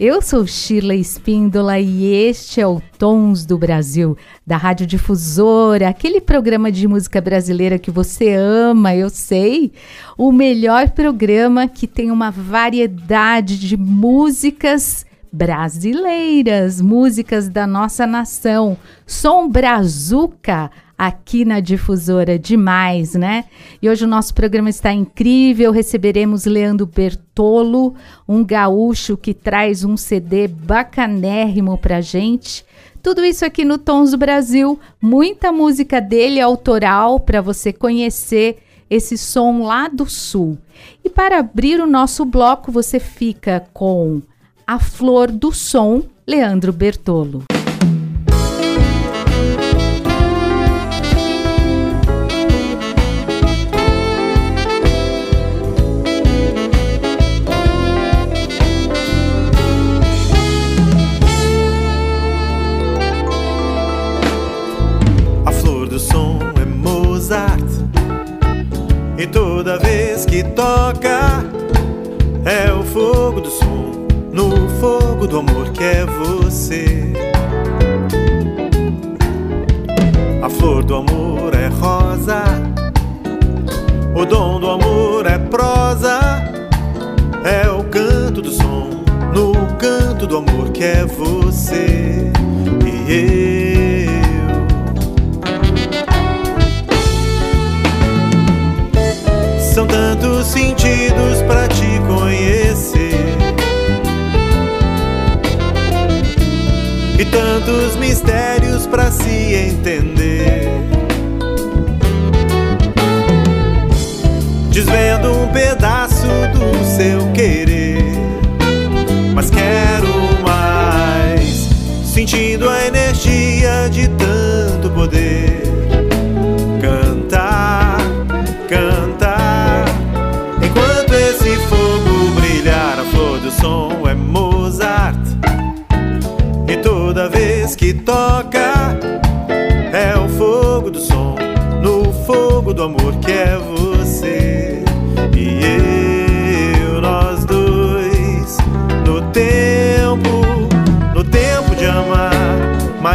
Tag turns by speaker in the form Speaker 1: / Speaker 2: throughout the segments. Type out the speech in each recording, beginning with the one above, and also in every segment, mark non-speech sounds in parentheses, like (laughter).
Speaker 1: Eu sou Sheila Espíndola e este é o Tons do Brasil, da Rádio Difusora, aquele programa de música brasileira que você ama, eu sei. O melhor programa que tem uma variedade de músicas brasileiras, músicas da nossa nação. Som Brazuca aqui na difusora demais, né? E hoje o nosso programa está incrível. Receberemos Leandro Bertolo, um gaúcho que traz um CD bacanérrimo pra gente. Tudo isso aqui no Tons do Brasil, muita música dele autoral para você conhecer esse som lá do sul. E para abrir o nosso bloco, você fica com A Flor do Som, Leandro Bertolo.
Speaker 2: Toca é o fogo do som, no fogo do amor que é você. A flor do amor é rosa, o dom do amor é prosa, é o canto do som, no canto do amor que é você. E sentidos para te conhecer. E tantos mistérios para se entender. Desvendo um pedaço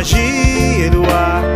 Speaker 2: magia do ar,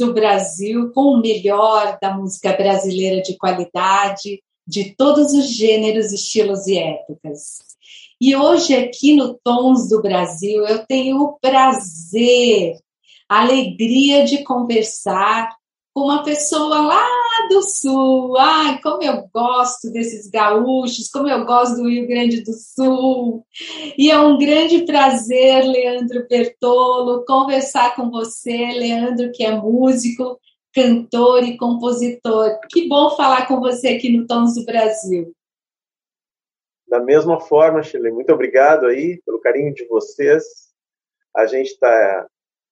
Speaker 2: do
Speaker 1: Brasil com o melhor da música brasileira de qualidade,
Speaker 3: de todos os gêneros, estilos e épocas. E hoje, aqui no Tons do Brasil, eu tenho o prazer, a alegria de conversar com uma pessoa lá do Sul. Ai, como eu gosto desses gaúchos, como eu gosto do Rio Grande do Sul. E é um grande prazer, Leandro Bertolo, conversar com você, Leandro, que é músico, cantor e compositor. Que bom falar com você aqui no Tons do Brasil.
Speaker 4: Da mesma forma, Chile, muito obrigado aí pelo carinho de vocês. A gente está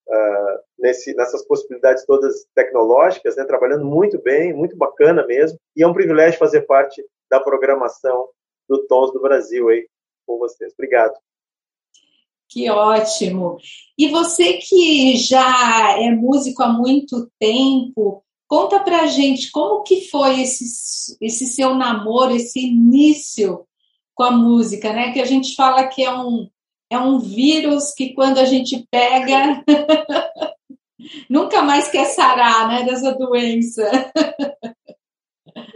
Speaker 4: uh, ah, nessas possibilidades todas tecnológicas, né, trabalhando muito bem, muito bacana mesmo. E é um privilégio fazer parte da programação do Tons do Brasil aí com vocês. Obrigado.
Speaker 3: Que ótimo. E você que já é músico há muito tempo, conta pra gente como que foi esse, esse seu namoro, esse início com a música, né? Que a gente fala que é um, é um vírus que quando a gente pega (laughs) nunca mais quer sarar, né? Dessa doença.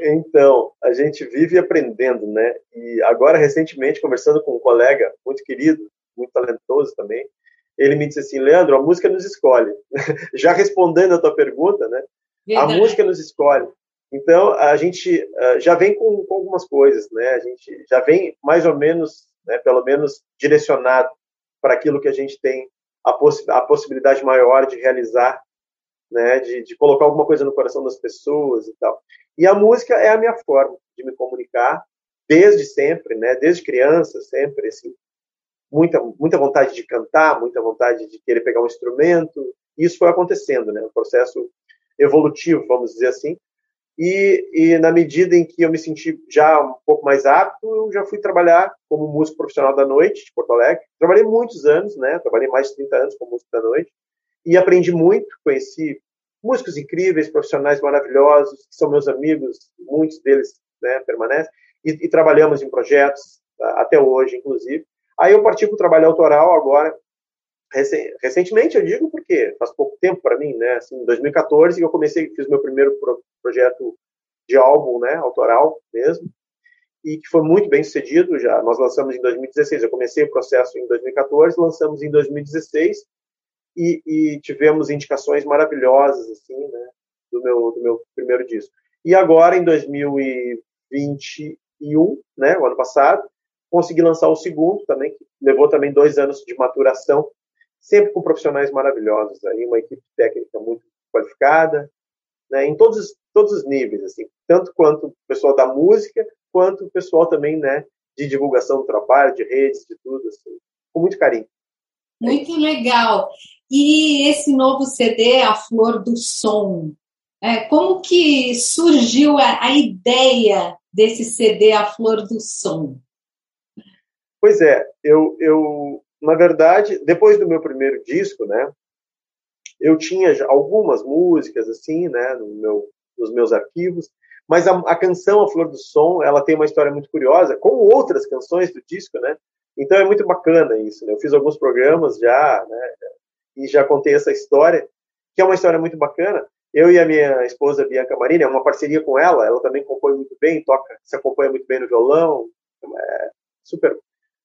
Speaker 4: Então, a gente vive aprendendo, né? E agora, recentemente, conversando com um colega muito querido, muito talentoso também, ele me disse assim, Leandro, a música nos escolhe. (laughs) Já respondendo a tua pergunta, né? Verdade. A música nos escolhe. Então, a gente uh, já vem com, com, algumas coisas, né? A gente já vem mais ou menos, né, pelo menos direcionado para aquilo que a gente tem a, poss a possibilidade maior de realizar, né? De, de, colocar alguma coisa no coração das pessoas e tal. E a música é a minha forma de me comunicar desde sempre, né? Desde criança, sempre, assim. Muita, muita vontade de cantar, muita vontade de querer pegar um instrumento. Isso foi acontecendo, né? Um processo evolutivo, vamos dizer assim, e, e, na medida em que eu me senti já um pouco mais apto, eu já fui trabalhar como músico profissional da noite de Porto Alegre. Trabalhei muitos anos, né? Trabalhei mais de 30 anos como músico da noite e aprendi muito, conheci músicos incríveis, profissionais maravilhosos, que são meus amigos, muitos deles né, permanecem, e, e trabalhamos em projetos até hoje, inclusive. Aí eu parti para o trabalho autoral agora, recentemente eu digo porque faz pouco tempo para mim, né? Assim, em 2014 eu comecei, fiz meu primeiro pro, projeto de álbum, né, autoral mesmo, e que foi muito bem sucedido. Já nós lançamos em 2016. Eu comecei o processo em 2014, lançamos em 2016 e, e tivemos indicações maravilhosas assim, né, do meu do meu primeiro disco. E agora em 2021, né, o ano passado, consegui lançar o segundo também, que levou também dois anos de maturação sempre com profissionais maravilhosos aí, uma equipe técnica muito qualificada, né, em todos, todos os níveis, assim, tanto quanto o pessoal da música, quanto o pessoal também, né, de divulgação do trabalho, de redes, de tudo, assim, com muito carinho.
Speaker 3: Muito legal. E esse novo CD, A Flor do Som, é, como que surgiu a, a ideia desse CD, A Flor do Som?
Speaker 4: Pois é, eu, eu na verdade, depois do meu primeiro disco, né, eu tinha algumas músicas assim, né, no meu, nos meus arquivos, mas a, a, canção A Flor do Som, ela tem uma história muito curiosa, como outras canções do disco, né? Então é muito bacana isso, né? Eu fiz alguns programas já, né, e já contei essa história, que é uma história muito bacana. Eu e a minha esposa Bianca Marini, é uma parceria com ela, ela também compõe muito bem, toca, se acompanha muito bem no violão, é super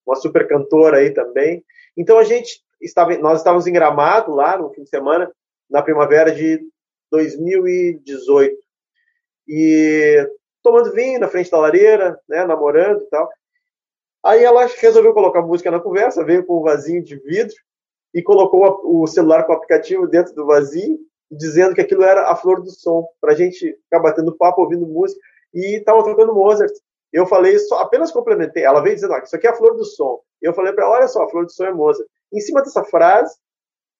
Speaker 4: uma super cantora aí também. Então a gente estava, nós estávamos em Gramado lá no fim de semana, na primavera de 2018. E tomando vinho na frente da lareira, né, namorando e tal. Aí ela resolveu colocar música na conversa, veio com um vasinho de vidro e colocou o celular com o aplicativo dentro do vasinho, dizendo que aquilo era a flor do som, para a gente ficar batendo papo, ouvindo música. E estava tocando Mozart. Eu falei, só apenas complementei. Ela veio dizendo, ah, isso aqui é a flor do som. Eu falei para ela, olha só, a flor do som é Mozart. Em cima dessa frase,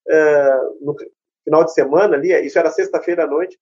Speaker 4: uh, no final de semana ali, isso era sexta-feira à noite,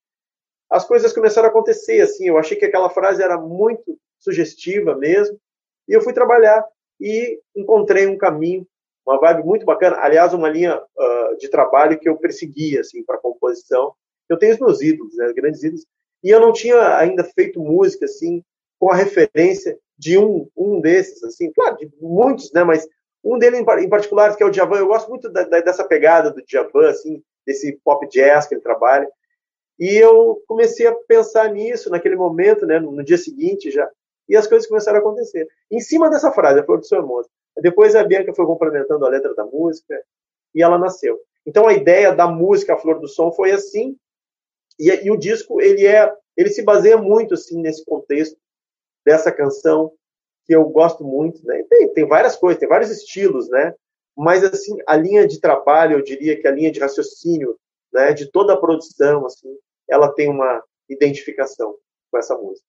Speaker 4: as coisas começaram a acontecer, assim, eu achei que aquela frase era muito sugestiva mesmo, e eu fui trabalhar e encontrei um caminho, uma vibe muito bacana, aliás, uma linha uh, de trabalho que eu perseguia, assim, para composição. Eu tenho os meus ídolos, né, grandes ídolos, e eu não tinha ainda feito música, assim, com a referência de um, um desses, assim, claro, de muitos, né, mas um deles em particular, que é o Djavan, eu gosto muito da, da, dessa pegada do Djavan, assim, desse pop jazz que ele trabalha, e eu comecei a pensar nisso naquele momento, né, no dia seguinte já, e as coisas começaram a acontecer. Em cima dessa frase, a flor do seu hermoso. Depois a Bianca foi complementando a letra da música e ela nasceu. Então a ideia da música A Flor do Som foi assim, e, e o disco ele é, ele se baseia muito assim nesse contexto dessa canção que eu gosto muito, né? Tem, tem várias coisas, tem vários estilos, né? Mas assim, a linha de trabalho, eu diria que a linha de raciocínio, né, de toda a produção, assim, ela tem uma identificação com essa música.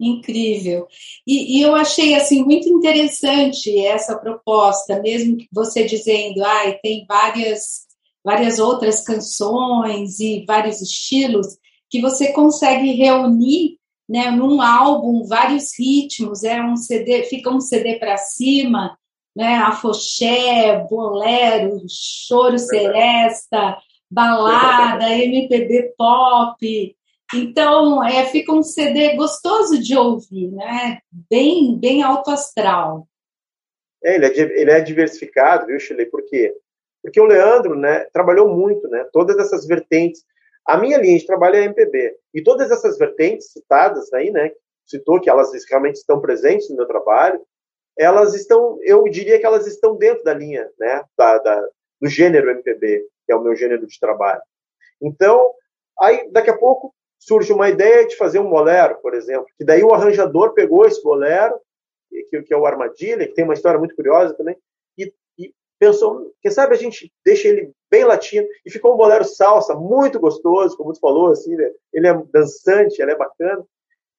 Speaker 3: Incrível. E, e, eu achei assim muito interessante essa proposta, mesmo você dizendo, ah, tem várias várias outras canções e vários estilos que você consegue reunir, né, num álbum vários ritmos, é um CD, fica um CD para cima, né, afoxé, bolero, choro seresta, balada, MPB pop, então, é, fica um CD gostoso de ouvir, né? Bem, bem alto astral.
Speaker 4: É, ele, é, ele é diversificado, viu, Chile? Por quê? Porque o Leandro, né, trabalhou muito, né? Todas essas vertentes. A minha linha de trabalho é a MPB. E todas essas vertentes citadas aí, né? Citou que elas realmente estão presentes no meu trabalho. Elas estão, eu diria que elas estão dentro da linha, né? Da, da do gênero MPB, que é o meu gênero de trabalho. Então, aí daqui a pouco surge uma ideia de fazer um bolero, por exemplo, que daí o arranjador pegou esse bolero, que, que é o Armadilha, que tem uma história muito curiosa também, e, e, pensou, quem sabe a gente deixa ele bem latino, e ficou um bolero salsa, muito gostoso, como você falou, assim, né? ele é dançante, ele é bacana,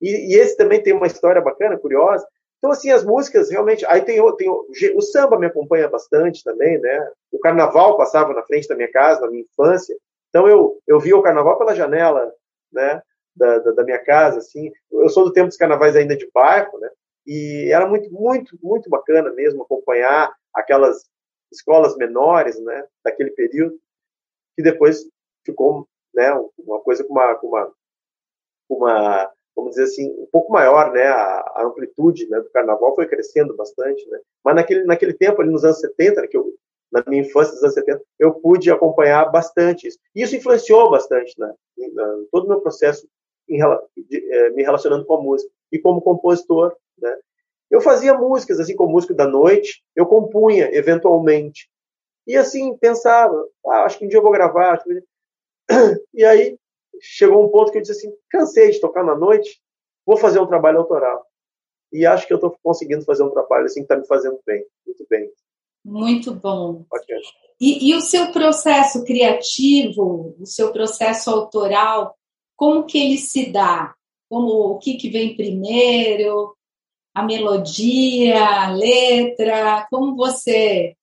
Speaker 4: e, e, esse também tem uma história bacana, curiosa, então, assim, as músicas realmente. Aí tem, tem o, o samba me acompanha bastante também, né? O carnaval passava na frente da minha casa, na minha infância. Então, eu, eu via o carnaval pela janela né, da, da, da, minha casa, assim. Eu sou do tempo dos carnavais ainda de bairro, né, e era muito, muito, muito bacana mesmo acompanhar aquelas escolas menores, né, daquele período, que depois ficou, né, uma coisa com uma, com uma, uma vamos dizer assim, um pouco maior, né, a, a amplitude né, do carnaval foi crescendo bastante, né, mas naquele, naquele tempo, ali nos anos 70, né, que eu na minha infância dos anos 70, eu pude acompanhar bastante isso. E isso influenciou bastante né, em todo o meu processo em, de, é, me relacionando com a música. E como compositor, né, eu fazia músicas, assim, como músico da noite, eu compunha, eventualmente. E assim, pensava, ah, acho que um dia eu vou gravar. (clears throat) E aí, chegou um ponto que eu disse assim, cansei de tocar na noite, vou fazer um trabalho autoral. E acho que eu estou conseguindo fazer um trabalho assim que está me fazendo bem, muito bem.
Speaker 3: Muito bom. E, e, o seu processo criativo, o seu processo autoral, como que ele se dá? Como o que, que vem primeiro? A melodia, a letra? Como você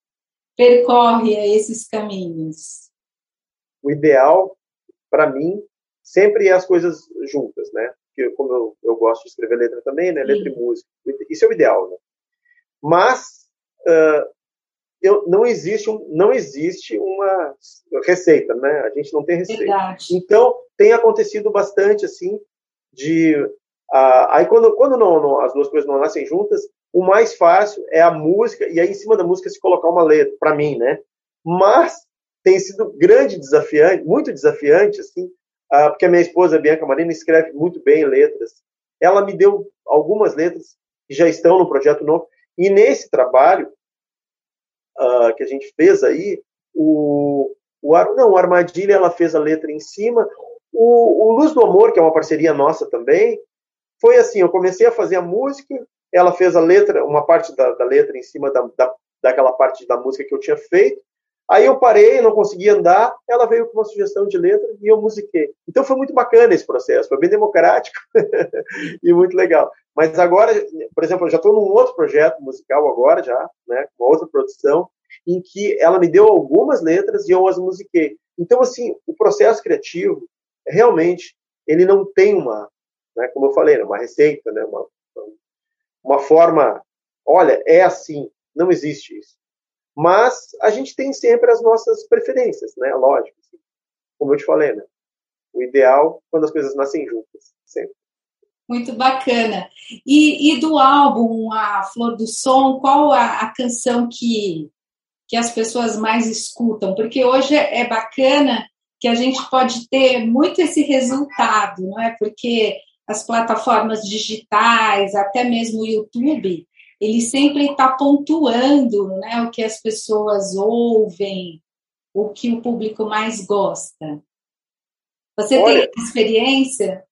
Speaker 3: percorre esses caminhos?
Speaker 4: O ideal, para mim, sempre é as coisas juntas, né? Porque como eu, eu gosto de escrever letra também, né? Letra Sim. e música. Isso é o ideal, né? Mas uh, eu, não existe um, não existe uma receita, né? A gente não tem receita. Verdade. Então tem acontecido bastante assim de uh, aí quando quando não, não, as duas coisas não nascem juntas, o mais fácil é a música e aí em cima da música se colocar uma letra para mim, né? Mas tem sido grande desafiante, muito desafiante assim, uh, porque a minha esposa Bianca Marina escreve muito bem letras. Ela me deu algumas letras que já estão no projeto novo e nesse trabalho uh, que a gente fez aí, o, o, não, o Armadilha ela fez a letra em cima, o, o Luz do Amor, que é uma parceria nossa também, foi assim, eu comecei a fazer a música, ela fez a letra, uma parte da, da letra em cima da, da, daquela parte da música que eu tinha feito, Aí eu parei, não conseguia andar, ela veio com uma sugestão de letra e eu musiquei. Então foi muito bacana esse processo, foi bem democrático (laughs) e muito legal. Mas agora, por exemplo, eu já estou num outro projeto musical agora já, né, uma outra produção, em que ela me deu algumas letras e eu as musiquei. Então, assim, o processo criativo, realmente, ele não tem uma, né, como eu falei, né, uma receita, né, uma, uma forma, olha, é assim, não existe isso. Mas a gente tem sempre as nossas preferências, né? Lógico. Assim. Como eu te falei, né? O ideal quando as coisas nascem juntas, sempre.
Speaker 3: Muito bacana. E, e do álbum A Flor do Som, qual a, a, canção que, que as pessoas mais escutam? Porque hoje é bacana que a gente pode ter muito esse resultado, não é? Porque as plataformas digitais, até mesmo o YouTube, ele sempre está pontuando né, o que as pessoas ouvem, o que o público mais gosta. Você Olha, tem experiência?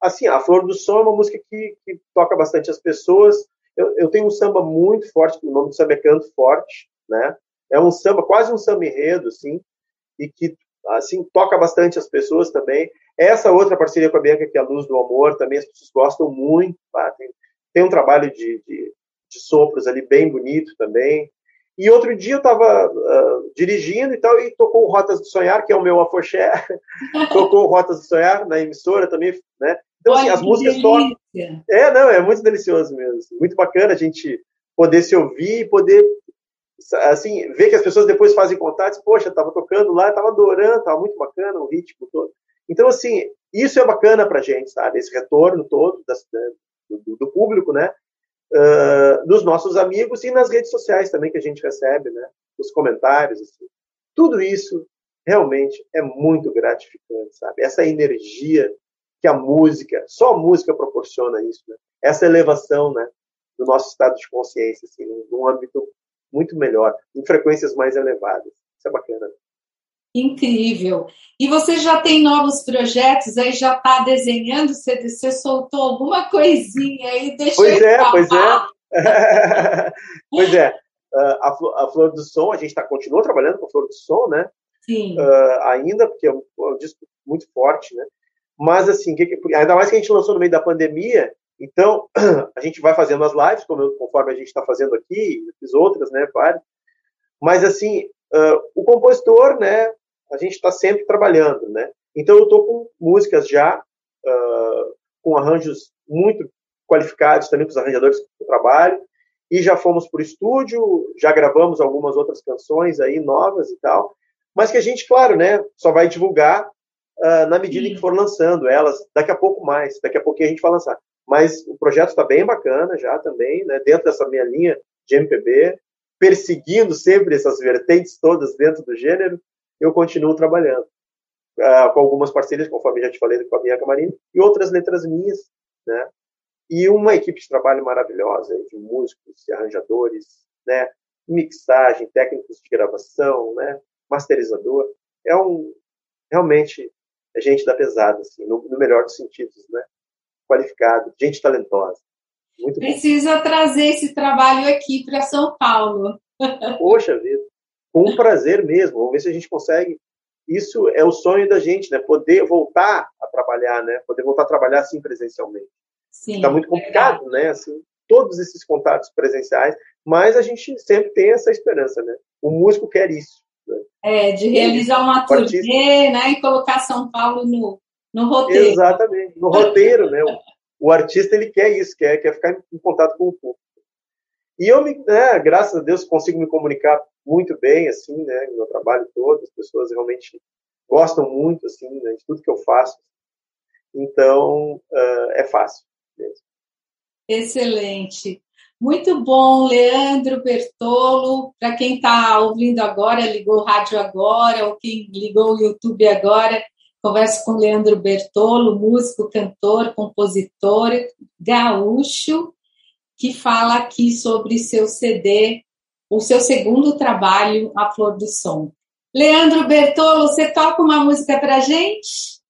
Speaker 4: Assim, a Flor do Som é uma música que, que toca bastante as pessoas. Eu, eu, tenho um samba muito forte, o nome do samba é Canto Forte, né? É um samba, quase um samba enredo, assim, e que, assim, toca bastante as pessoas também. Essa outra parceria com a Bianca, que é a Luz do Amor, também as pessoas gostam muito, tá? tem, tem um trabalho de, de, de sopros ali bem bonito também. E outro dia eu estava uh, dirigindo e tal, e tocou o Rotas do Sonhar, que é o meu afoxé, (laughs) tocou o Rotas do Sonhar na emissora também, né? Então, assim, as músicas tocam. É, não, é muito delicioso mesmo. Muito bacana a gente poder se ouvir e poder, assim, ver que as pessoas depois fazem contatos. Poxa, estava tocando lá, estava adorando, estava muito bacana o ritmo todo. Então, assim, isso é bacana pra gente, sabe? Esse retorno todo das, do, do público, né? uh, dos nossos amigos e nas redes sociais também que a gente recebe, né? Os comentários, assim. Tudo isso realmente é muito gratificante, sabe? Essa energia que a música, só a música proporciona isso, né? Essa elevação, né? Do nosso estado de consciência, assim, num âmbito muito melhor, em frequências mais elevadas. Isso é bacana.
Speaker 3: Incrível. E você já tem novos projetos, aí já está desenhando, você, você soltou alguma coisinha aí, deixa
Speaker 4: Pois é, pois é. (laughs) pois é. Uh, a, a, Flor do Som, a gente tá, continua trabalhando com a Flor do Som, né?
Speaker 3: Sim.
Speaker 4: Uh, ainda, porque é um, é um, disco muito forte, né? Mas, assim, que, ainda mais que a gente lançou no meio da pandemia, então (clears throat) a gente vai fazendo as lives, como, conforme a gente está fazendo aqui, fiz outras, né? Várias. Mas, assim, uh, o compositor, né? A gente está sempre trabalhando, né? Então eu estou com músicas já uh, com arranjos muito qualificados também com os arranjadores que eu trabalho e já fomos para o estúdio, já gravamos algumas outras canções aí novas e tal, mas que a gente, claro, né, só vai divulgar uh, na medida Sim. que for lançando elas, daqui a pouco mais, daqui a pouquinho a gente vai lançar. Mas o projeto está bem bacana já também, né, dentro dessa minha linha de MPB, perseguindo sempre essas vertentes todas dentro do gênero, eu continuo trabalhando. Uh, com algumas parcerias, conforme já te falei, com a Bianca Marini, e outras letras minhas, né? E uma equipe de trabalho maravilhosa, de músicos, de arranjadores, né? Mixagem, técnicos de gravação, né? Masterizador. É um, realmente, é gente da pesada, assim, no, no melhor dos sentidos, né? Qualificado, gente talentosa. Muito
Speaker 3: Precisa bom. trazer esse trabalho aqui para São Paulo.
Speaker 4: Poxa vida com um prazer mesmo. Vamos ver se a gente consegue. Isso é o sonho da gente, né? Poder voltar a trabalhar, né? Poder voltar a trabalhar assim presencialmente. Está muito complicado, né? Assim, todos esses contatos presenciais, mas a gente sempre tem essa esperança, né? O músico quer isso. Né?
Speaker 3: É, de realizar uma turnê, né? E colocar São Paulo no, no roteiro.
Speaker 4: Exatamente, no roteiro, né? O, o artista ele quer isso, quer, quer ficar em contato com o público. E eu, me, né, graças a Deus, consigo me comunicar muito bem, assim, né, no meu trabalho todo. As pessoas realmente gostam muito, assim, né, de tudo que eu faço. Então, uh, é fácil mesmo.
Speaker 3: Excelente. Muito bom, Leandro Bertolo. Para quem está ouvindo agora, ligou o rádio agora, ou quem ligou o YouTube agora, converso com Leandro Bertolo, músico, cantor, compositor, gaúcho, que fala aqui sobre seu CD, o seu segundo trabalho, A Flor do Som. Leandro Bertolo, você toca uma música para gente?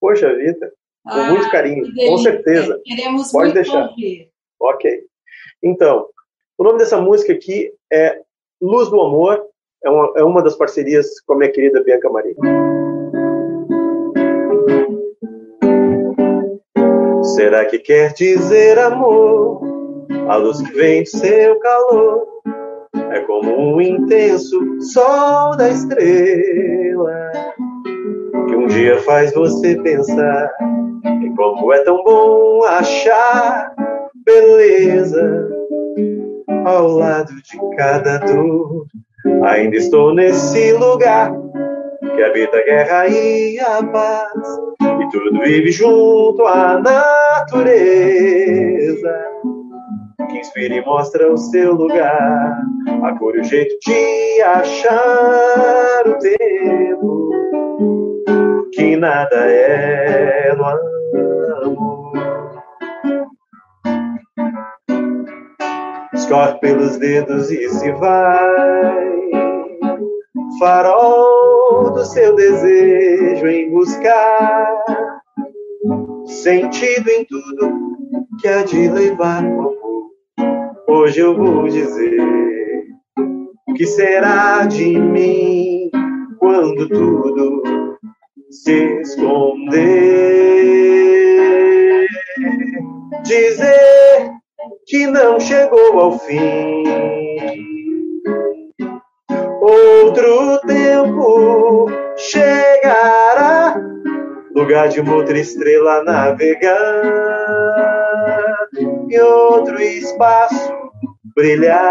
Speaker 4: Poxa vida, com ah, muito carinho, com certeza.
Speaker 3: Queremos Pode muito deixar. ouvir.
Speaker 4: Ok. Então, o nome dessa música aqui é Luz do Amor, é uma, é uma das parcerias com a minha querida Bianca Maria. Será que quer dizer amor? A luz que vem de seu calor é como um intenso sol da estrela que um dia faz você pensar em como é tão bom achar beleza ao lado de cada dor. Ainda estou nesse lugar que habita a guerra e a paz e tudo vive junto à natureza que inspira e mostra o seu lugar, a cor e o jeito de achar o tempo, que nada é no amor. Escorre pelos dedos e se vai, farol do seu desejo em buscar. Sentido em tudo que há de levar. Hoje eu vou dizer o que será de mim quando tudo se esconder. Dizer que não chegou ao fim. Outro tempo chegará, lugar de uma outra estrela navegar, e outro espaço brilhar.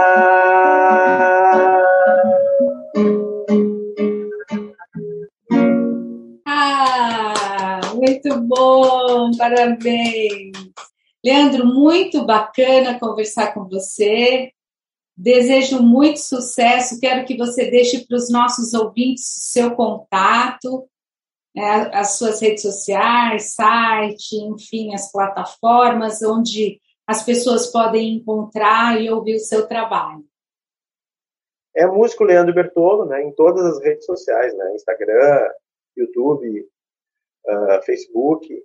Speaker 3: Ah, muito bom, parabéns. Leandro, muito bacana conversar com você. Desejo muito sucesso. Quero que você deixe para os nossos ouvintes seu contato, né, as suas redes sociais, site, enfim, as plataformas onde as pessoas podem encontrar e ouvir o seu trabalho.
Speaker 4: É músico Leandro Bertolo, né, em todas as redes sociais, né, Instagram, YouTube, uh, Facebook,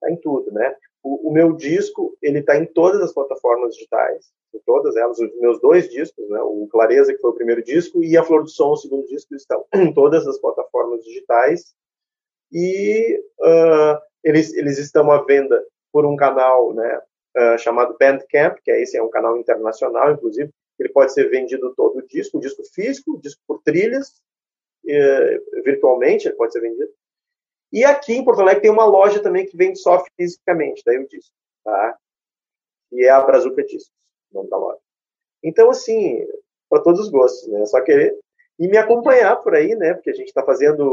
Speaker 4: tá em tudo, né? O, o meu disco, ele está em todas as plataformas digitais, em todas elas, os meus dois discos, né? O Clareza, que foi o primeiro disco, e a Flor do Som, o segundo disco, estão (clears throat) em todas as plataformas digitais. E uh, eles, eles estão à venda por um canal, né? Uh, chamado Bandcamp, que é esse é um canal internacional, inclusive, ele pode ser vendido todo o disco, o disco físico, o disco por trilhas, uh, virtualmente, ele pode ser vendido. E aqui em Porto Alegre tem uma loja também que vende só fisicamente, daí o disco, tá? E é a Brazuca Discos, o nome da loja. Então, assim, para todos os gostos, né? Só querer e me acompanhar por aí, né? Porque a gente está fazendo,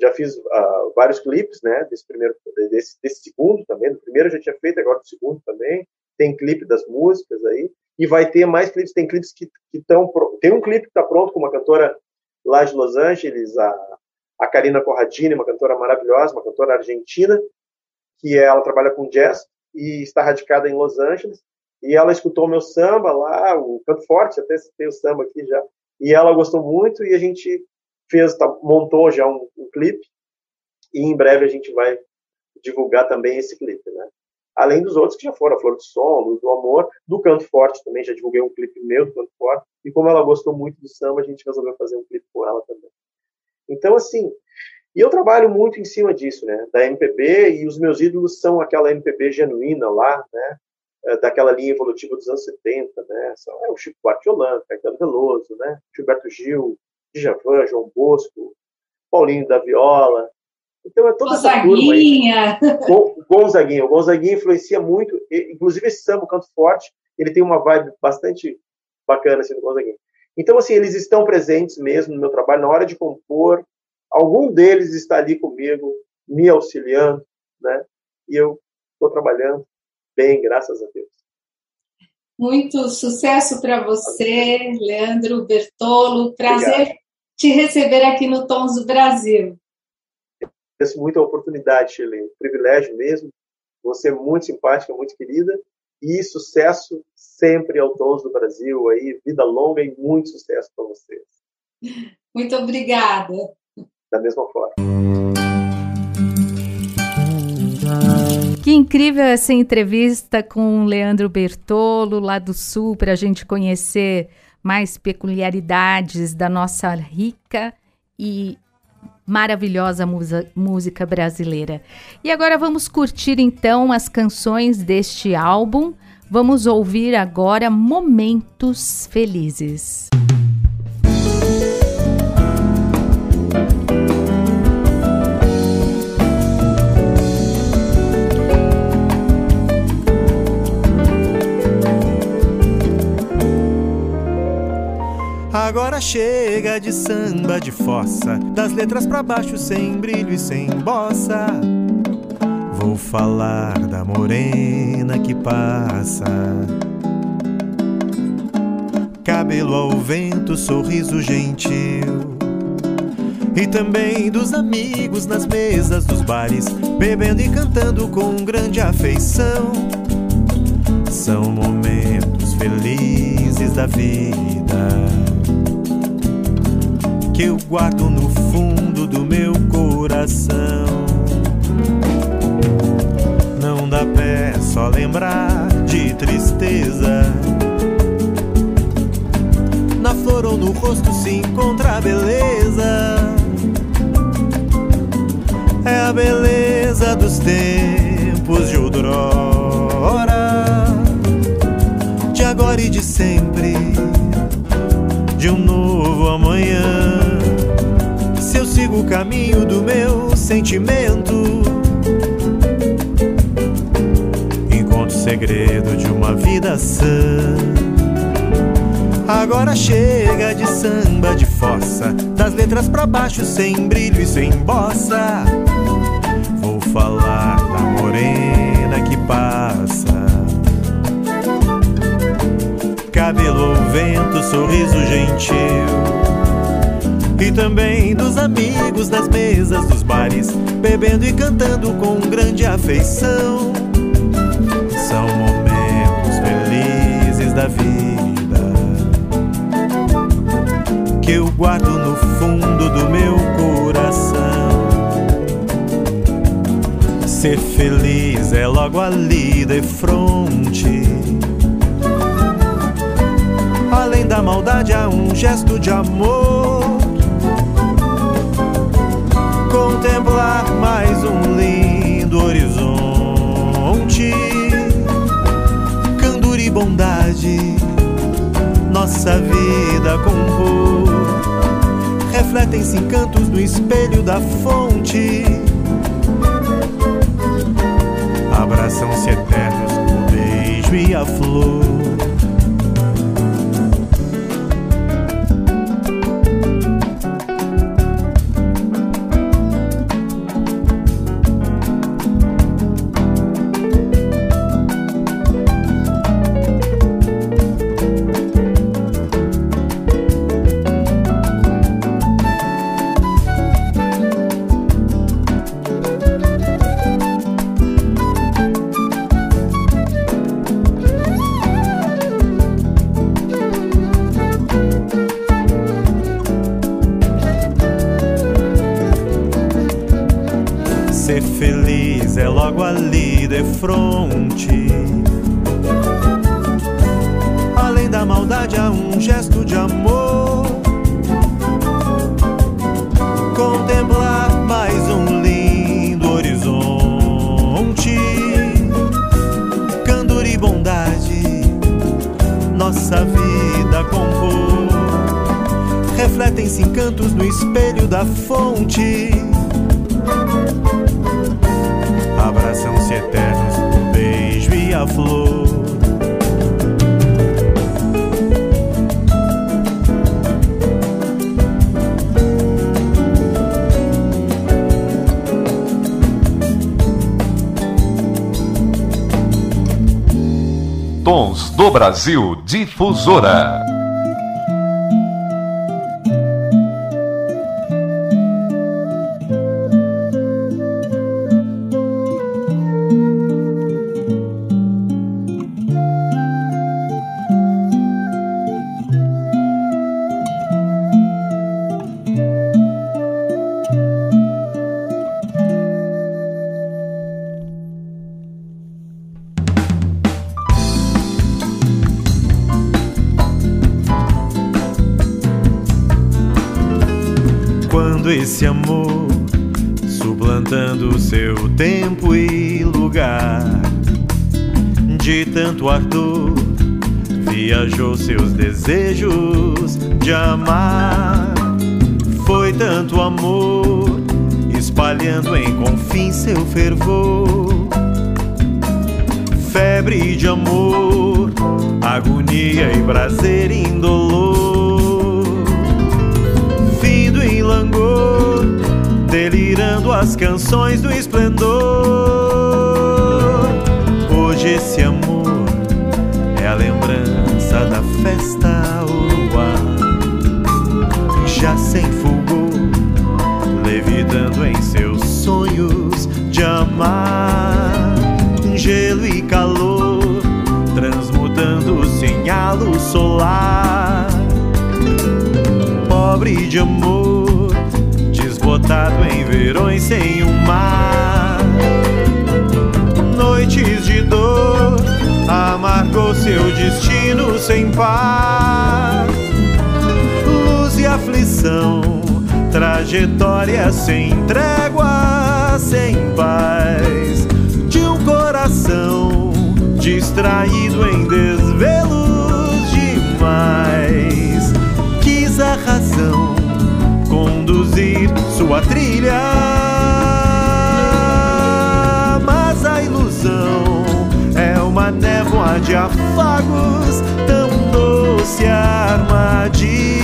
Speaker 4: já fiz uh, vários clipes, né? Desse primeiro, desse, desse segundo também. Do primeiro já tinha feito, agora do segundo também. Tem clipe das músicas aí e vai ter mais clipes. Tem clipes que estão, tem um clipe que está pronto com uma cantora lá de Los Angeles, a a Karina Corradini, uma cantora maravilhosa, uma cantora argentina, que ela trabalha com jazz e está radicada em Los Angeles. E ela escutou meu samba lá, o canto forte, até tem o samba aqui já. E ela gostou muito e a gente fez, tá, montou já um, um clipe. E em breve a gente vai divulgar também esse clipe, né? Além dos outros que já foram, a Flor do Som, Luz do Amor, do Canto Forte também, já divulguei um clipe meu do Canto Forte. E como ela gostou muito do samba, a gente resolveu fazer um clipe com ela também. Então, assim, e eu trabalho muito em cima disso, né? Da MPB, e os meus ídolos são aquela MPB genuína lá, né? É, daquela linha evolutiva dos anos 70, né? São, é o Chico Buarque Holanda, Caetano Veloso, né? Gilberto Gil, Djavan, João Bosco, Paulinho da Viola. Então é toda
Speaker 3: Gonzaguinha.
Speaker 4: essa turma aí. Gonzaguinha. O Gonzaguinha influencia muito, inclusive esse samba, o Canto Forte, ele tem uma vibe bastante bacana assim, do Gonzaguinha. Então, assim, eles estão presentes mesmo no meu trabalho, na hora de compor, algum deles está ali comigo, me auxiliando, né? E eu estou trabalhando bem, graças a Deus.
Speaker 3: Muito sucesso para você, Leandro Bertolo. Prazer Obrigado. te receber aqui no Tons do Brasil.
Speaker 4: Agradeço muito a oportunidade, Shirley. Privilégio mesmo. Você é muito simpática, muito querida e sucesso sempre ao Tons do Brasil aí, vida longa e muito sucesso para vocês.
Speaker 3: Muito obrigada.
Speaker 4: Da mesma forma.
Speaker 1: Que incrível essa entrevista com o Leandro Bertolo, lá do Sul, para a gente conhecer mais peculiaridades da nossa rica e maravilhosa música brasileira. E agora vamos curtir então as canções deste álbum. Vamos ouvir agora Momentos Felizes.
Speaker 2: Agora chega de samba de fossa, das letras para baixo sem brilho e sem bossa. Vou falar da morena que passa. Cabelo ao vento, sorriso gentil. E também dos amigos nas mesas dos bares, bebendo e cantando com grande afeição. São momentos felizes da vida que eu guardo no fundo do meu coração. Não dá pé só lembrar de tristeza. Na flor ou no rosto se encontra a beleza. É a beleza dos tempos de outrora, de agora e de sempre, de um novo amanhã sigo o caminho do meu sentimento. Encontro o segredo de uma vida sã. Agora chega de samba de fossa, das letras pra baixo sem brilho e sem bossa. Vou falar da morena que passa. Cabelo ao vento, sorriso gentil e também dos amigos das mesas dos bares, bebendo e cantando com grande afeição. São momentos felizes da vida que eu guardo no fundo do meu coração. Ser feliz é logo ali de fronte. Além da maldade, há um gesto de amor contemplar mais um lindo horizonte. Candura e bondade, nossa vida compor. Refletem-se encantos no espelho da fonte. Abraçam-se eternos o beijo e a flor.
Speaker 5: Brasil Difusora. Esse amor, suplantando seu tempo e lugar. De tanto ardor, viajou seus desejos de amar. Foi tanto amor, espalhando em confins seu fervor. Febre de amor, agonia e prazer indolor. Delirando as canções do esplendor. Hoje esse amor é a lembrança da festa uruguá. Já sem fulgor, levitando em seus sonhos de amar. Gelo e calor, transmutando-se em
Speaker 2: solar. Pobre de amor, desbotado em verões sem um mar. Noites de dor, amargou seu destino sem par. Luz e aflição, trajetória sem trégua, sem paz. De um coração distraído em desvelos demais. Quis a razão conduzir sua trilha, mas a ilusão é uma névoa de afagos, tão doce armadilha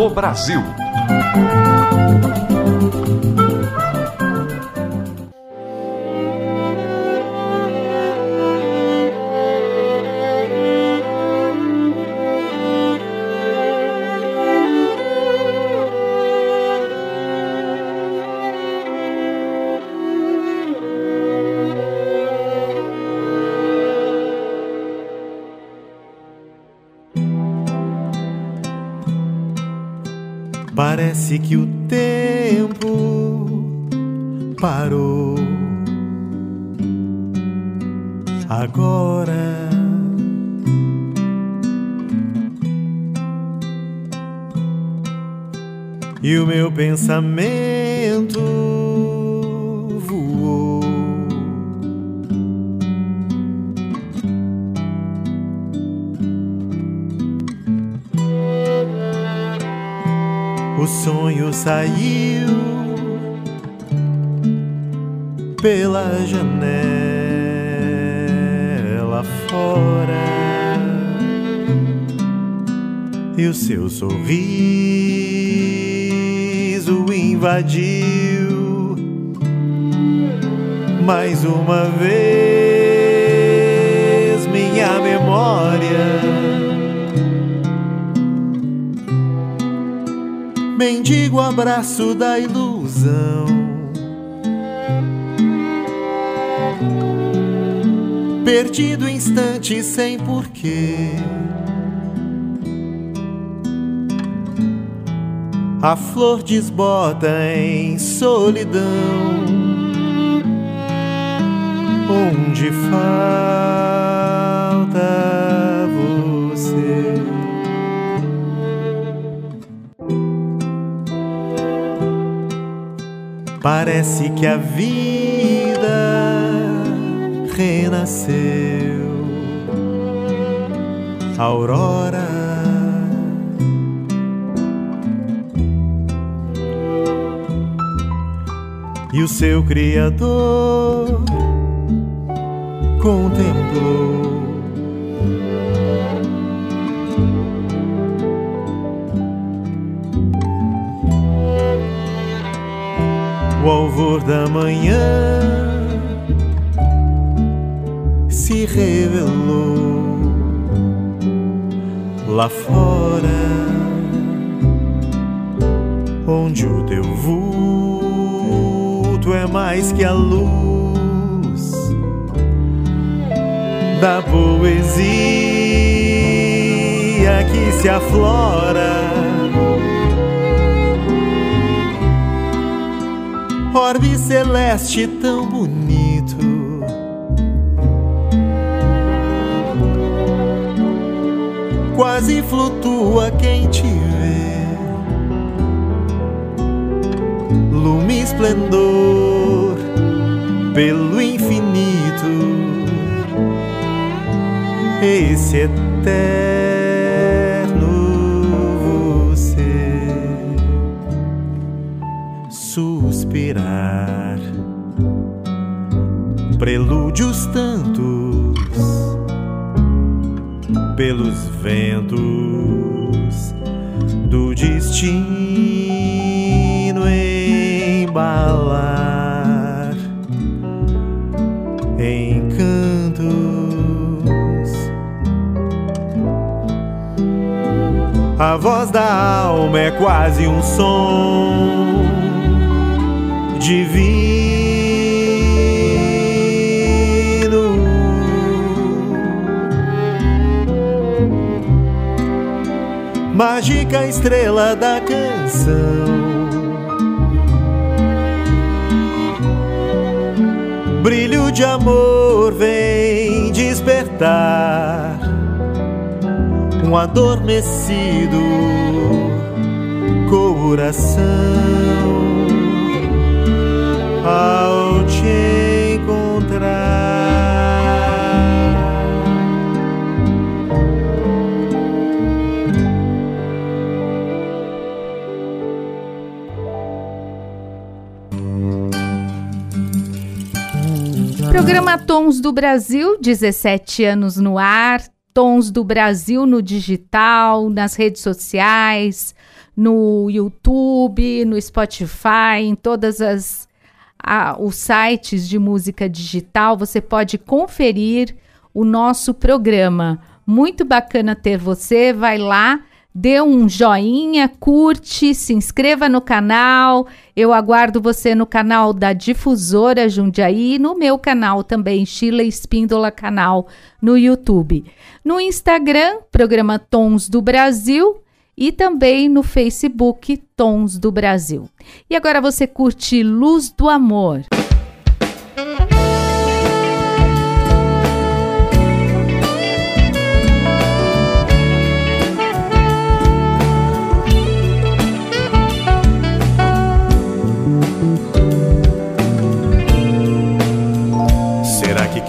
Speaker 5: do Brasil.
Speaker 2: Meu pensamento voou. O sonho saiu pela janela fora e o seu sorriso invadiu mais uma vez minha memória. mendigo abraço da ilusão. Perdido instante sem porquê. A flor desbota em solidão, onde falta Parece que a vida renasceu. Aurora. E o seu Criador contemplou. O alvor da manhã se revelou. Lá fora, onde o teu vulto é mais que a luz da poesia que se aflora. Orbe celeste tão bonito. Quase flutua quem te vê, lume esplendor pelo infinito, esse eterno. prelúdios tantos pelos ventos do destino embalar a voz da alma é quase um som divino mágica estrela da canção. Brilho de amor vem despertar um adormecido coração ao te encontrar.
Speaker 1: Programa Tons do Brasil, 17 anos no ar. Tons do Brasil no digital, nas redes sociais, no YouTube, no Spotify, em todas as a, os sites de música digital. Você pode conferir o nosso programa. Muito bacana ter você. Vai lá dê um joinha, curte, se inscreva no canal. Eu aguardo você no canal da Difusora Jundiaí no meu canal também, Sheila Espíndola Canal, no YouTube. No Instagram, programa Tons do Brasil e também no Facebook Tons do Brasil. E agora você curte Luz do Amor.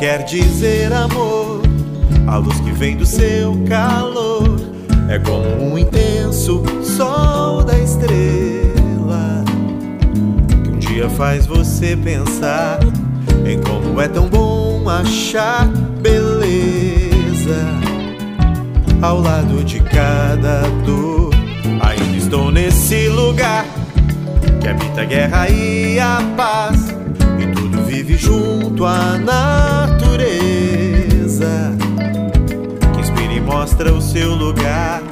Speaker 2: Quer dizer amor. A luz que vem do seu calor é como um intenso sol da estrela que um dia faz você pensar em como é tão bom achar beleza ao lado de cada dor. Ainda estou nesse lugar que habita a guerra e a paz vive junto à natureza, que inspira e mostra o seu lugar.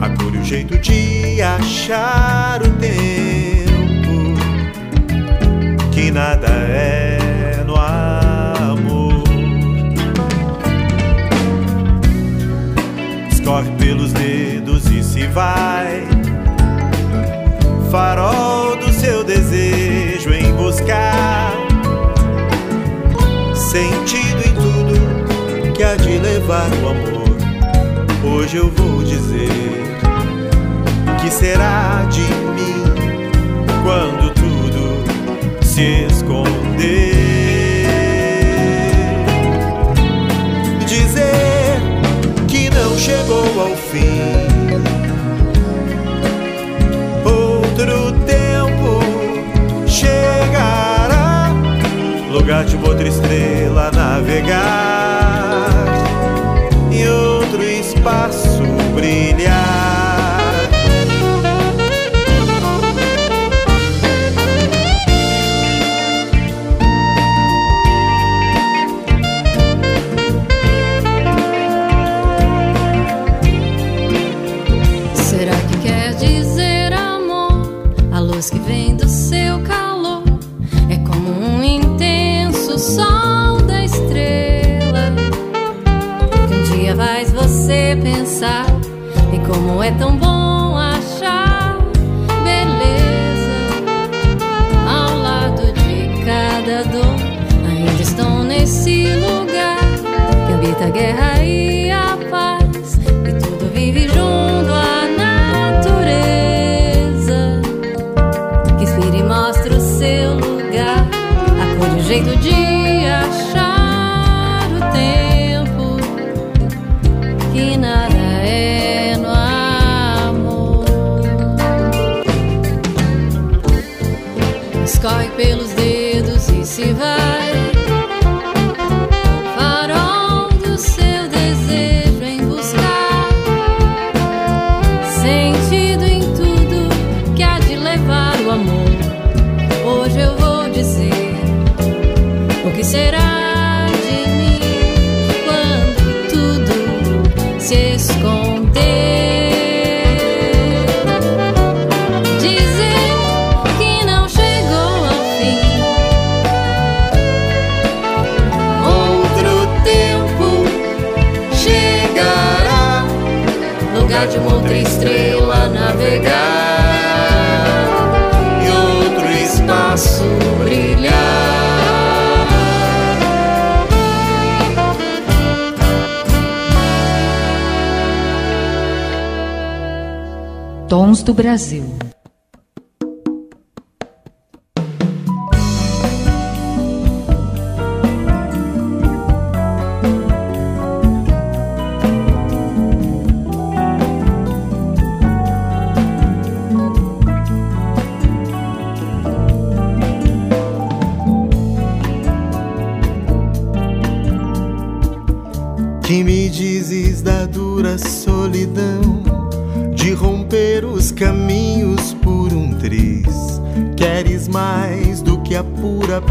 Speaker 2: A cor e o jeito de achar o tempo. Que nada é no amor. Escorre pelos dedos e se vai, farol do seu desejo em buscar o amor. Hoje eu vou dizer que será de mim quando tudo se esconder. De
Speaker 6: uma outra estrela navegar
Speaker 2: e outro espaço
Speaker 6: brilhar.
Speaker 1: Tons do Brasil.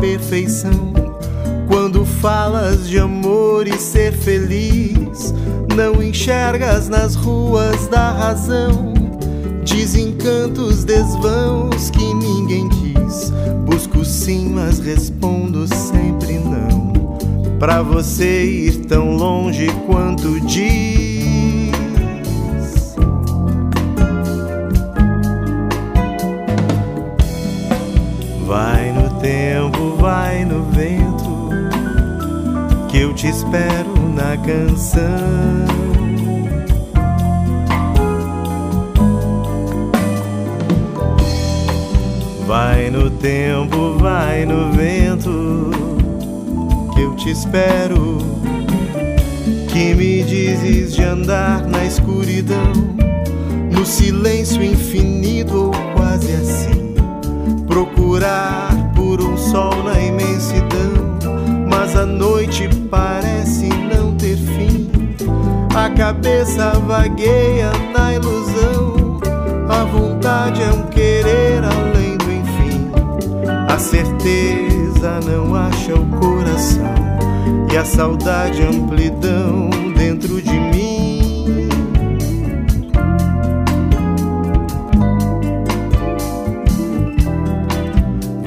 Speaker 2: Perfeição? Quando falas de amor e ser feliz, não enxergas nas ruas da razão desencantos, desvãos que ninguém quis. Busco sim, mas respondo sempre não. Pra você ir tão longe quanto diz. Te espero na canção. Vai no tempo, vai no vento, que eu te espero. Que me dizes de andar na escuridão, no silêncio infinito ou quase assim. Procurar por um sol na imensidão, mas a noite parece não ter fim. A cabeça vagueia na ilusão, a vontade é um querer além do enfim. A certeza não acha o coração, e a saudade amplidão dentro de mim.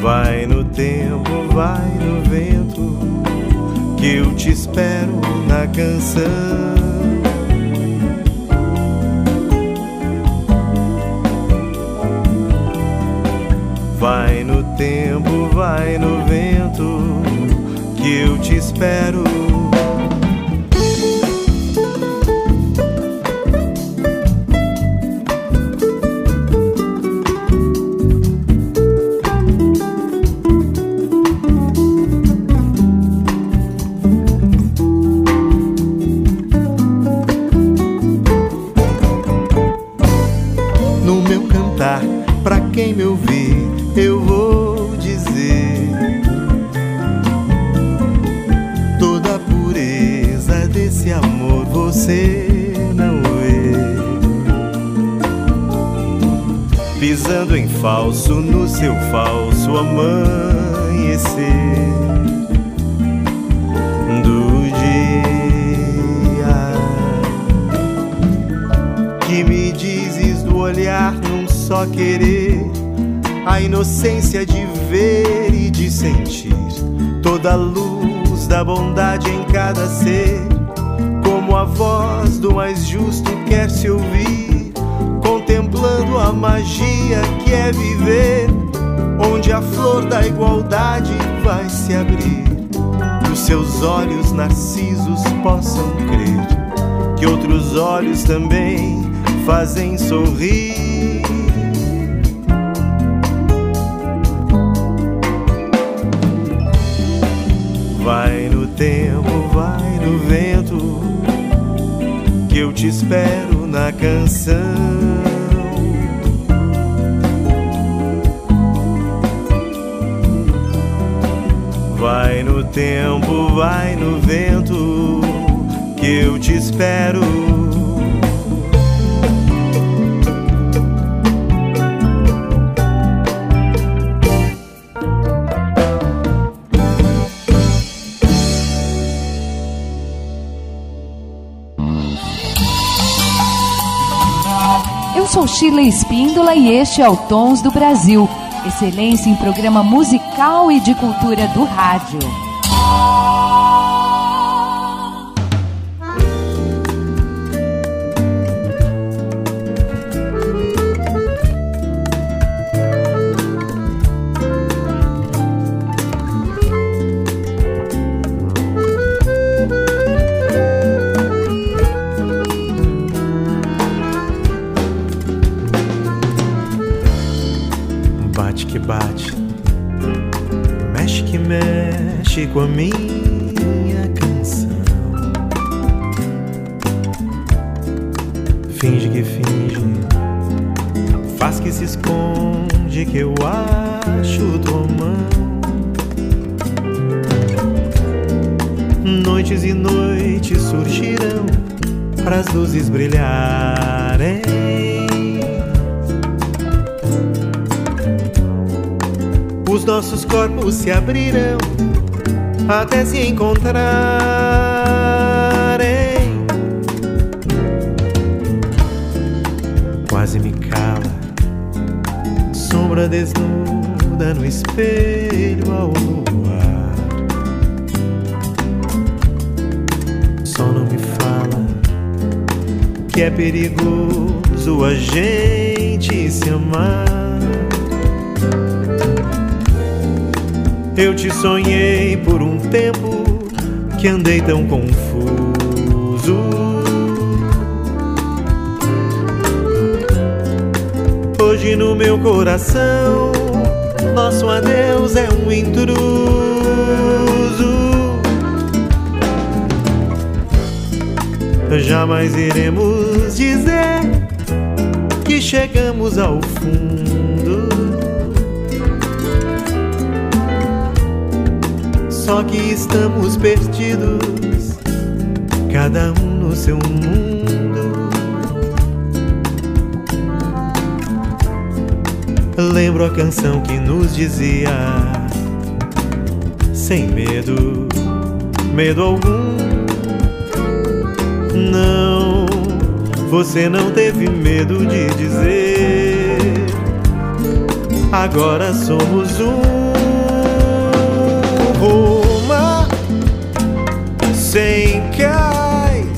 Speaker 2: Vai no tempo, vai no vento que eu te espero na canção. Vai no tempo, vai no vento, que eu te espero. A voz do mais justo quer se ouvir, contemplando a magia que é viver, onde a flor da igualdade vai se abrir, que os seus olhos narcisos possam crer, que outros olhos também fazem sorrir. Vai no tempo, vai no vento, que eu te espero na canção. Vai no tempo, vai no vento, que eu te espero.
Speaker 1: Sheila Espíndola e este é o Tons do Brasil. Excelência em programa musical e de cultura do rádio.
Speaker 2: Com a minha canção. Finge que finge, faz que se esconde que eu acho tua mão. Noites e noites surgirão para as luzes brilharem. Os nossos corpos se abrirão até se encontrarem. Quase me cala, sombra desnuda no espelho ao luar. Só não me fala que é perigoso a gente se amar. Eu te sonhei por um tempo que andei tão confuso. Hoje no meu coração, nosso adeus é um intruso. Jamais iremos dizer que chegamos ao fundo. Só que estamos perdidos, cada um no seu mundo. Lembro a canção que nos dizia: sem medo, medo algum. Não, você não teve medo de dizer. Agora somos um sem cais,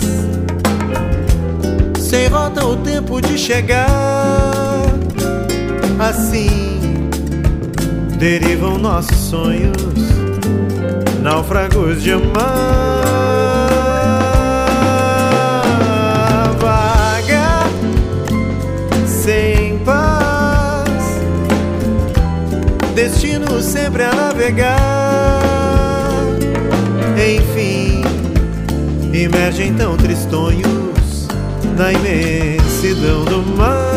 Speaker 2: sem rota ou tempo de chegar. Assim derivam nossos sonhos, náufragos de amar. Vaga sem paz, destino sempre a navegar. Enfim emergem tão tristonhos na imensidão do mar.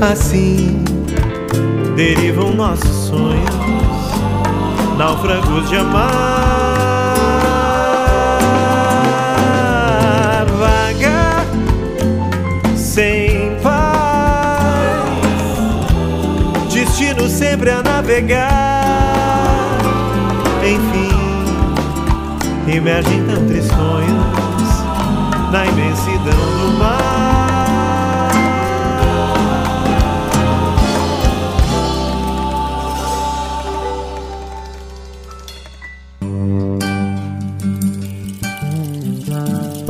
Speaker 2: Assim derivam nossos sonhos, náufragos de amar. Vaga sem paz, destino sempre a navegar. Enfim, emergem tão tristonhos na imensidão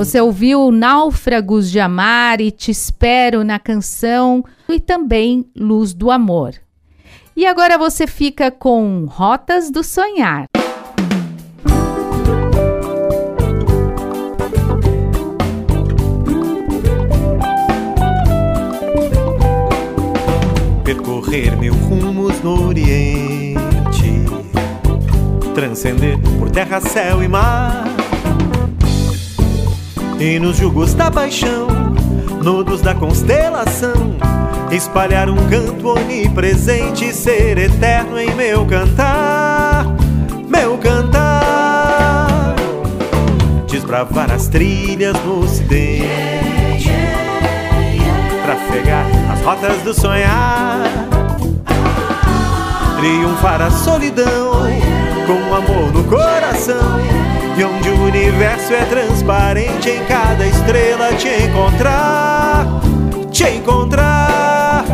Speaker 1: Você ouviu Náufragos de Amar e Te Espero na canção e também Luz do Amor. E agora você fica com Rotas do Sonhar.
Speaker 2: percorrer mil rumos no Oriente, transcender por terra, céu e mar, e nos jugos da paixão, nudos da constelação, espalhar um canto onipresente, ser eterno em meu cantar, meu cantar, desbravar as trilhas no ocidente trafegar as rotas do sonhar, triunfar a solidão com amor no coração, e onde o universo é transparente, em cada estrela te encontrar, te encontrar.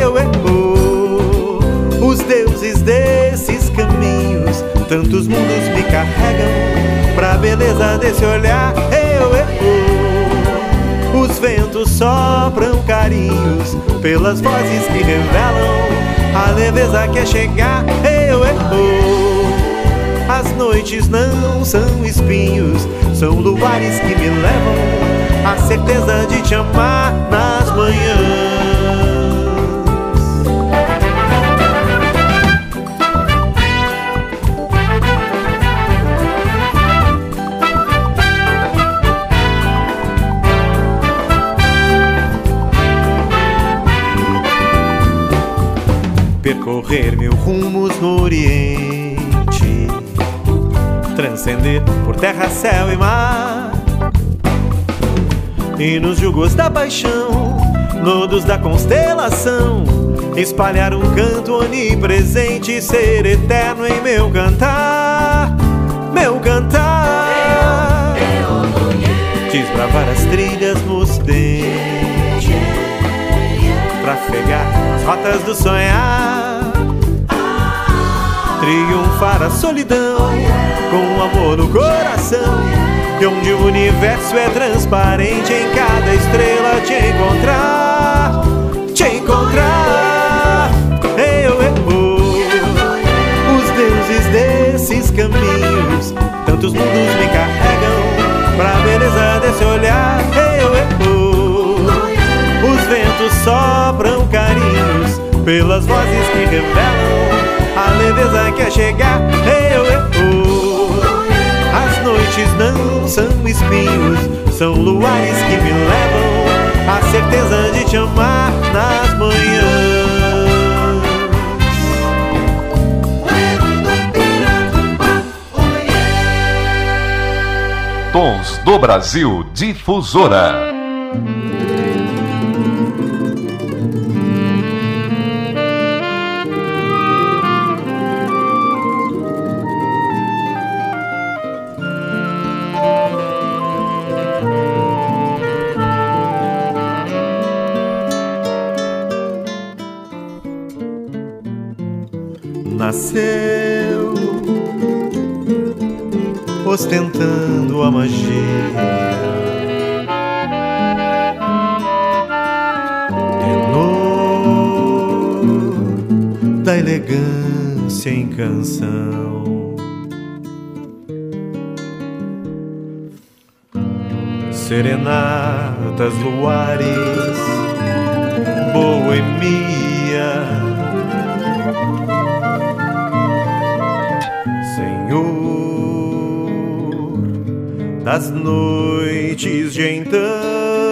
Speaker 2: Eu, oh, os deuses desses caminhos, tantos mundos me carregam pra beleza desse olhar. Eu, oh, os ventos sopram carinhos pelas vozes que revelam a leveza que é chegar. Eu, eu. As noites não são espinhos, são luares que me levam à certeza de te amar nas manhãs. percorrer mil rumos no Oriente, transcender por terra, céu e mar, e nos jugos da paixão, nodos da constelação, espalhar um canto onipresente, ser eterno em meu cantar, meu cantar, desbravar as trilhas no ocidente trafegar as rotas do sonhar, triunfar a solidão com amor no coração, e onde o universo é transparente, em cada estrela te encontrar, te encontrar. Eu, eu, os deuses desses caminhos, tantos mundos me carregam pra beleza desse olhar. Eu, eu, os ventos sopram carinhos pelas vozes que revelam a leveza que é chegar. Eu, eu. As noites não são espinhos, são luares que me levam à certeza de te amar nas manhãs.
Speaker 5: do Brasil Difusora.
Speaker 2: Canção. Serenatas, luares, boemia das noites de então.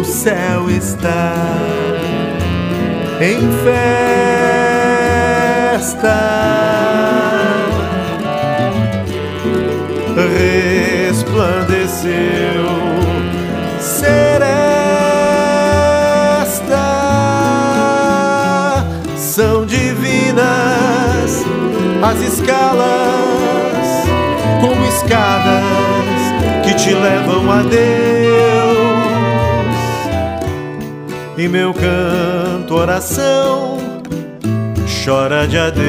Speaker 2: o céu está em festa. Resplandeceu seresta. São divinas as escalas como escadas que te levam a Deus. E meu canto, oração, chora de adeus.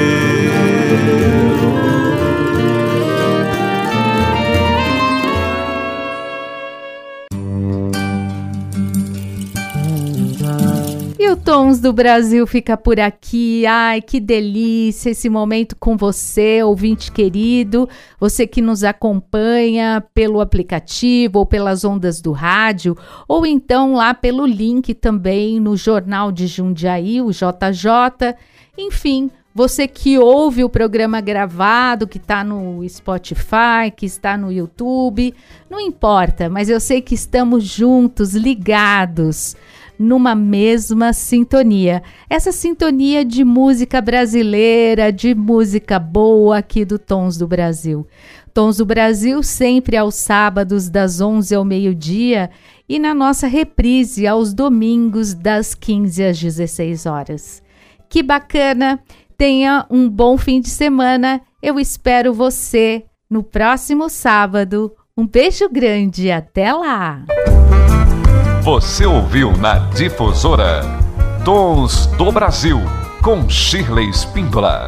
Speaker 1: O Tons do Brasil fica por aqui. Ai, que delícia esse momento com você, ouvinte querido. Você que nos acompanha pelo aplicativo ou pelas ondas do rádio, ou então lá pelo link também no Jornal de Jundiaí, o JJ. Enfim, você que ouve o programa gravado, que está no Spotify, que está no YouTube, não importa, mas eu sei que estamos juntos, ligados numa mesma sintonia. Essa sintonia de música brasileira, de música boa aqui do Tons do Brasil. Tons do Brasil sempre aos sábados das 11 ao meio-dia e na nossa reprise aos domingos das 15 às 16 horas. Que bacana! Tenha um bom fim de semana. Eu espero você no próximo sábado. Um beijo grande, até lá!
Speaker 5: Você ouviu na Difusora Tons do Brasil com Shirley Spindola.